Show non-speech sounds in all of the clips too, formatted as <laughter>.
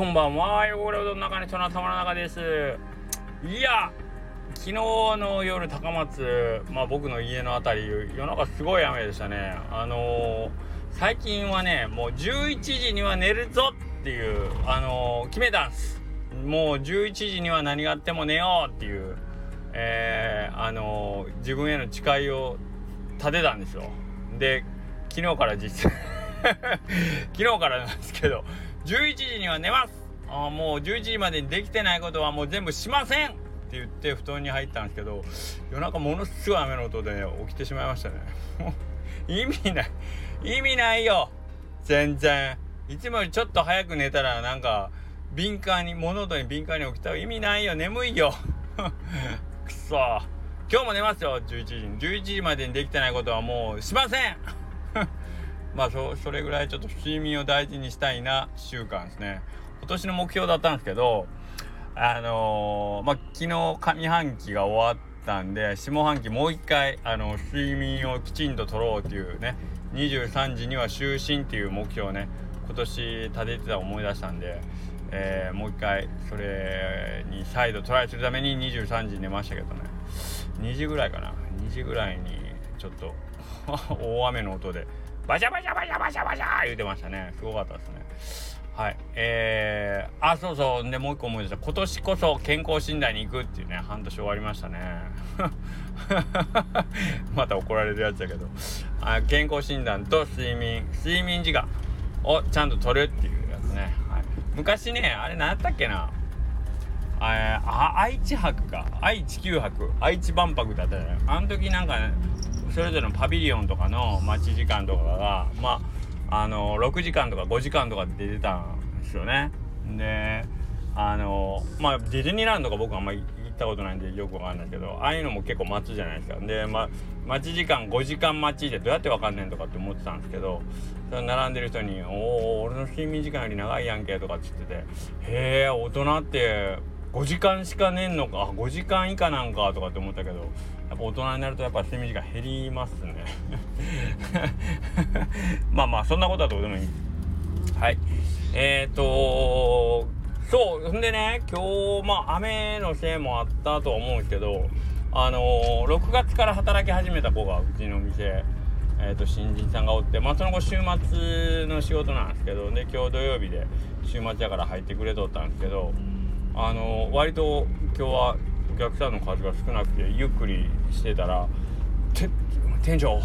こんばんは。汚れうどんの中にその玉の中です。いや、昨日の夜高松、まあ僕の家の辺り、夜中すごい雨でしたね。あのー、最近はね、もう11時には寝るぞっていう、あのー、決めたんす。もう11時には何があっても寝ようっていう、えー、あの自分への誓いを立てたんですよ。で、昨日から実 <laughs> 昨日からなんですけど、11時には寝ます。あもう11時までにできてないことはもう全部しません。って言って布団に入ったんですけど夜中ものすごい雨の音で、起きてしまいましたね。<laughs> 意味ない。意味ないよ。全然。いつもよりちょっと早く寝たらなんか敏感に物音に敏感に起きた意味ないよ。眠いよ。<laughs> くそ。今日も寝ますよ。11時に。11時までにできてないことはもうしません。まあそそれぐらいちょっと睡眠を大事にしたいな習慣ですね。今年の目標だったんですけどあのー、まあ昨日上半期が終わったんで下半期もう一回あの睡眠をきちんと取ろうっていうね23時には就寝っていう目標をね今年立ててた思い出したんで、えー、もう一回それに再度トライするために23時に寝ましたけどね。2時ぐらいかな。2時ぐらいにちょっと <laughs> 大雨の音でバシャバシャバシャバシャバシャ言うてましたね。すごかったですね。はい。えー、あそうそう。でもう一個思い出した。今年こそ健康診断に行くっていうね半年終わりましたね。<laughs> また怒られるやつだけど。あ健康診断と睡眠。睡眠時間をちゃんと取るっていうやつね、はい、昔ねあれ何やったっけな。あ愛知博か。愛知九博。愛知万博だったよねあの時なんか、ね、それぞれのパビリオンとかの待ち時間とかがまああの6時間とか5時間とかで出てたんですよね。であのまあディズニーランドが僕あんまり行ったことないんでよくわかんないけどああいうのも結構待つじゃないですか。でま待ち時間5時間待ちでどうやってわかんねんとかって思ってたんですけどそれ並んでる人に「おお俺の睡眠時間より長いやんけ」とかっつってて「へえ大人って5時間しか寝んのか5時間以下なんかとかって思ったけどやっぱ大人になるとやっぱ睡眠時間減りますね。<laughs> まあまあそんなことはどうでもいい。はい。えっ、ー、とそうほんでね今日まあ雨のせいもあったとは思うんですけどあのー、6月から働き始めた子がうちの店えーと、新人さんがおって、まあ、その後週末の仕事なんですけどで今日土曜日で週末やから入ってくれとったんですけどあの割と今日はお客さんの数が少なくてゆっくりしてたら「て店長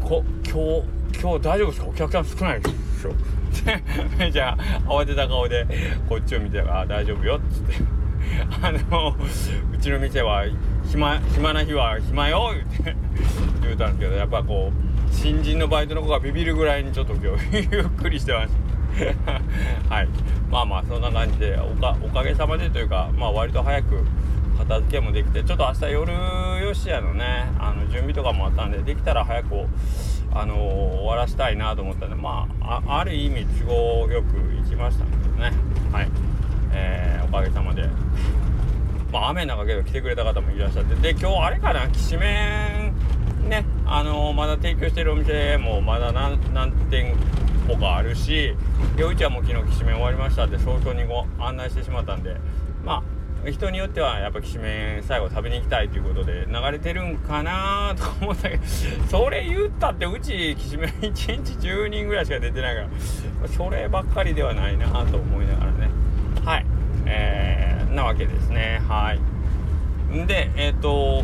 こ今日今日大丈夫ですか？お客さん少ないですよ」<laughs> じゃあ慌てた顔でこっちを見て「あ大丈夫よ」っつって <laughs> あのうちの店は暇暇な日は暇よ言って言うたんですけどやっぱこう新人のバイトの子がビビるぐらいにちょっと今日 <laughs> ゆっくりしてました。<laughs> はい。まあまあそんな感じでおかおかげさまでというかまあ割と早く片付けもできてちょっと明日夜よしやのねあの準備とかもあったんでできたら早くあの、終わらしたいなと思ったんでまあある意味都合よく行きましたけどね。はい。えー、おかげさまで。まあ雨の中けど来てくれた方もいらっしゃって。で今日あれかなきしめんねあの、まだ提供してるお店もまだ何何店舗かあるしうちはもう昨日きしめん終わりましたって早々にご案内してしまったんでまあ人によってはやっぱきしめん最後食べに行きたいということで流れてるんかなと思ったけど <laughs> それ言ったってうちきしめん1日10人ぐらいしか出てないからそればっかりではないなと思いながらね。はい。えー、なわけですね。はい。でえっ、ー、と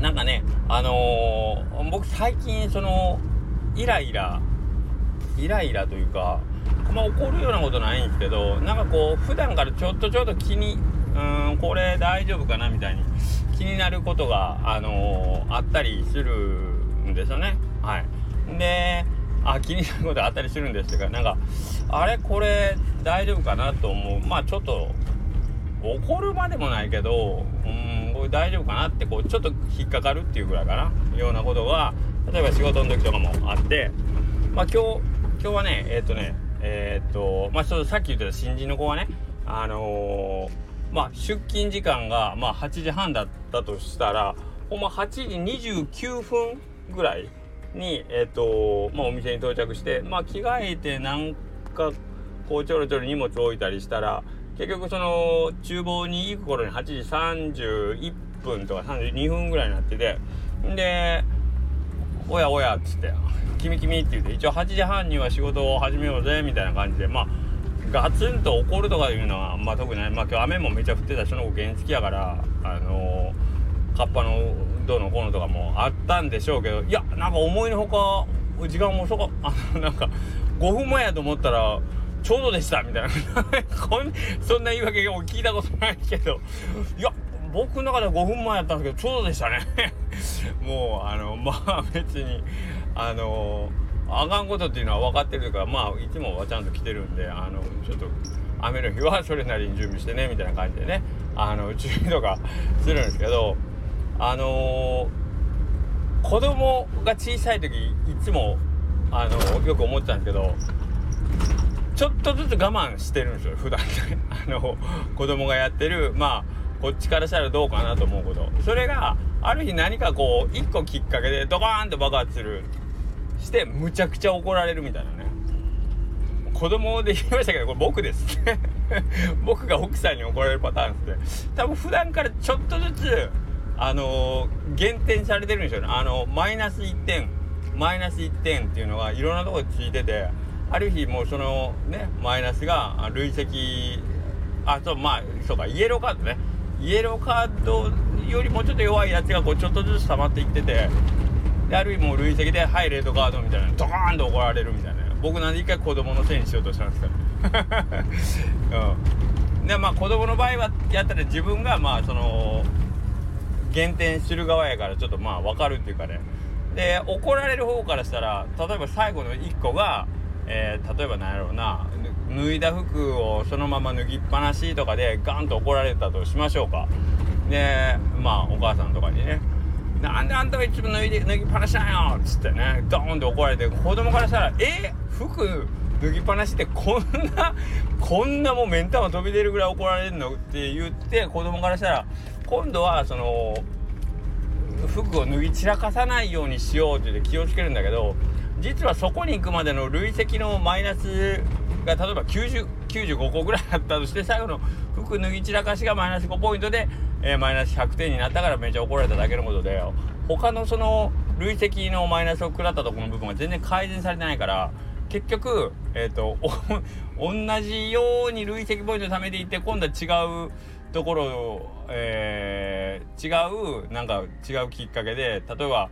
なんかねあのー、僕最近そのイライライライラというかまあ怒るようなことないんですけどなんかこう普段からちょっとちょっと気にうんこれ大丈夫かなみたいに気になることが、あのー、あったりするんですよね。はい、であ気になることあったりするんですがなんかあれ？これ大丈夫かなと思う。まあちょっと怒るまでもないけどうんこれ大丈夫かなってこうちょっと引っかかるっていうぐらいかな。ようなことが例えば仕事の時とかもあってまあ今日今日はねえっ、ー、とねえっ、ー、とまあちょっとさっき言ってた新人の子はねあのー、まあ出勤時間がまあ8時半だったとしたらほんま8時29分ぐらいにえっ、とまあお店に到着してまあ着替えてなんかこうちょろちょろ荷物置いたりしたら結局その厨房に行く頃に8時31分とか32分ぐらいになっててで「おやおや」っつって「君君」って言って一応8時半には仕事を始めようぜみたいな感じで。まあガツンと怒るとかいうのはまあ特にない。まあ今日雨もめちゃ降ってたしその子原付やからあのー、カッパのどうのこうのとかもあったんでしょうけど。いやなんか思いのほか時間も遅かあの <laughs> なんか5分前やと思ったらちょうどでしたみたいな。<laughs> そんな言い訳を聞いたことないけど。いや僕の中では5分前やったんですけどちょうどでしたね。<laughs> もうあのまあ別にあのあかんことっていうのは分かってるからまあいつもはちゃんと来てるんであのちょっと雨の日はそれなりに準備してねみたいな感じでねあの注意とかするんですけどあのー、子供が小さい時いつもあのよく思ってたんですけどちょっとずつ我慢してるんですよ普段あの子供がやってるまあこっちからしたらどうかなと思うこと。それがある日何かこう一個きっかけでドカーンと爆発する。してむちゃくちゃ怒られるみたいなね。子供で言いましたけどこれ僕です。<laughs> 僕が奥さんに怒られるパターンです多分普段からちょっとずつあのー、減点されてるんですよね。あのマイナス1点マイナス1点っていうのがいろんなとこついててある日もうそのねマイナスが累積あそうまあそうかイエローカードね。イエローカードよりもちょっと弱いやつがこうちょっとずつ溜まっていっててである意味もう累積で「はいレッドカード」みたいなドーンと怒られるみたいな。僕なんで一回子供のせいにしようとしたんですか <laughs> うん。でまあ子供の場合はやったら自分がまあその減点する側やからちょっとまあ分かるっていうかね。で怒られる方からしたら例えば最後の1個が、えー、例えば何やろうな脱いだ服をそのまま脱ぎっぱなしとかでガンと怒られたとしましょうかでまあお母さんとかにねなんであんたはいつも脱いで脱ぎっぱなしなんよっつってねドーンって怒られて子供からしたら「え？服脱ぎっぱなしってこんな <laughs> こんなもう目ん玉飛び出るぐらい怒られるの?」って言って子供からしたら今度はその服を脱ぎ散らかさないようにしようって言って気をつけるんだけど実はそこに行くまでの累積のマイナスが例えば90 95個ぐらいあったとして最後の服脱ぎ散らかしがマイナス5ポイントでえー、マイナス100点になったからめちゃ怒られただけのことで他のその累積のマイナスを食らったところの部分は全然改善されてないから結局えっ、ー、と <laughs> 同じように累積ポイント貯めていって今度は違うところを、えー、違うなんか違うきっかけで例えば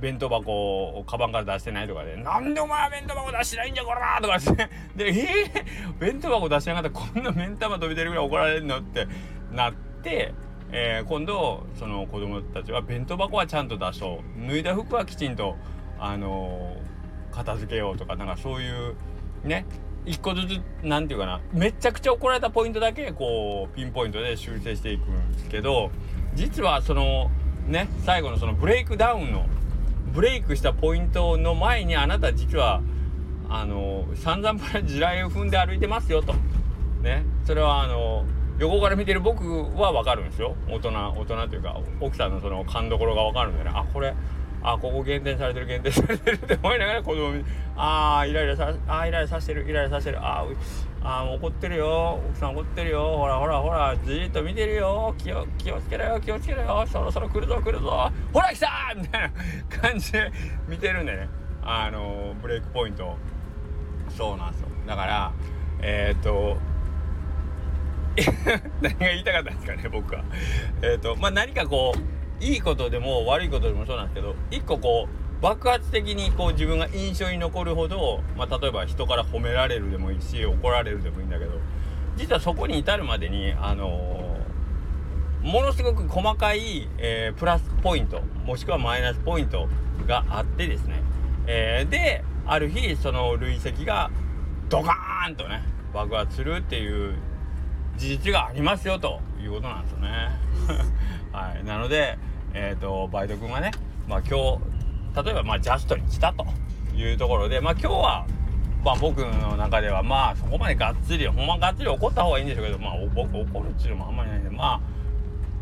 弁当箱をカバンから出してないとかで「なんでお前は弁当箱出してないんじゃこら!」とかして <laughs> で「えー、弁当箱出してなかったらこんな目ん玉飛び出るぐらい怒られるの?」ってなってえー、今度その子供たちは弁当箱はちゃんと出そう脱いだ服はきちんと、あのー、片付けようとかなんかそういうね一個ずつ何て言うかなめちゃくちゃ怒られたポイントだけこうピンポイントで修正していくんですけど実はそのね最後のそのブレイクダウンのブレイクしたポイントの前にあなた実はあの散々地雷を踏んで歩いてますよと。ね。それはあの横から見てる僕は分かるんですよ。大人大人というか奥さんのその勘どころが分かるんでね。あこれあここ減点されてる減点されてるって思いながら子供にああイライラさあイライラさせてるイライラさせてる。あああ怒ってるよ。奥さん怒ってるよ。ほらほらほらじっと見てるよ。気を気をつけろよ。気をつけろよ。そろそろ来るぞ来るぞ。ほら来た！<laughs> みたいな感じで見てるんでね。あのブレイクポイント。そうなんですよ。だからえっ、と <laughs> 何が言いたかったんですかね僕は。えっ、とまあ何かこういいことでも悪いことでもそうなんですけど一個こう爆発的にこう自分が印象に残るほど、まあ、例えば人から褒められるでもいいし怒られるでもいいんだけど実はそこに至るまでにあのー、ものすごく細かい、えー、プラスポイントもしくはマイナスポイントがあってですね、えー、である日その累積がドカーンとね爆発するっていう事実がありますよということなんですよね。<laughs> はい、なので、えーと、バイト君はね、まあ、今日例えばまあジャストに来たというところで、まあ、今日は、まあ、僕の中ではまあそこまでがっつりほんまがっつり怒った方がいいんでしょうけど、まあ、僕怒るっていうのもあんまりないんでまあ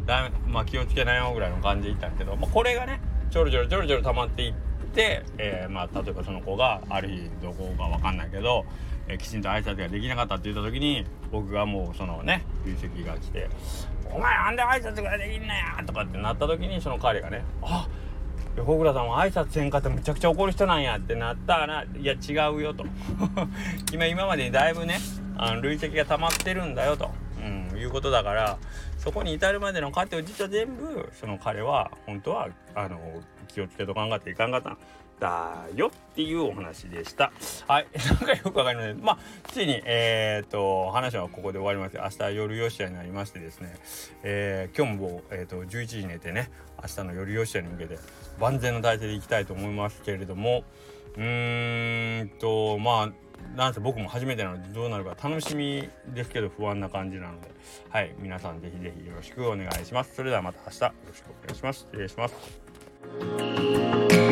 だまあ、気をつけないよぐらいの感じで言ったんですけど、まあ、これがねちょろちょろちょろちょろ溜まっていって、えー、まあ、例えばその子がある日どこか分かんないけどえー、きちんと挨拶ができなかったって言った時に僕がもうそのね流石が来て「お前なんで挨拶ができんのや!」とかってなった時にその彼がね「あっ横倉さんは挨拶せんかってむちゃくちゃ怒る人なんやってなったらいや違うよと。<laughs> 今今までにだいぶねあの累積が溜まってるんだよと、うん、いうことだからそこに至るまでの過程を実は全部その彼は本当はあの気をつけとかんかっていかんかった。だよっていうお話でした。はい。<laughs> なんかよくわかりません。まあ、ついに、えっ、と、話はここで終わります。明日夜4時になりましてですね、えー、今日も、えっ、と、11時寝てね、明日の夜4時に向けて万全の体制でいきたいと思いますけれども、うーんと、まあ、なんせ僕も初めてなのでどうなるか楽しみですけど不安な感じなので、はい、皆さんぜひぜひよろしくお願いします。それではまた明日よろしくお願いします。失礼します。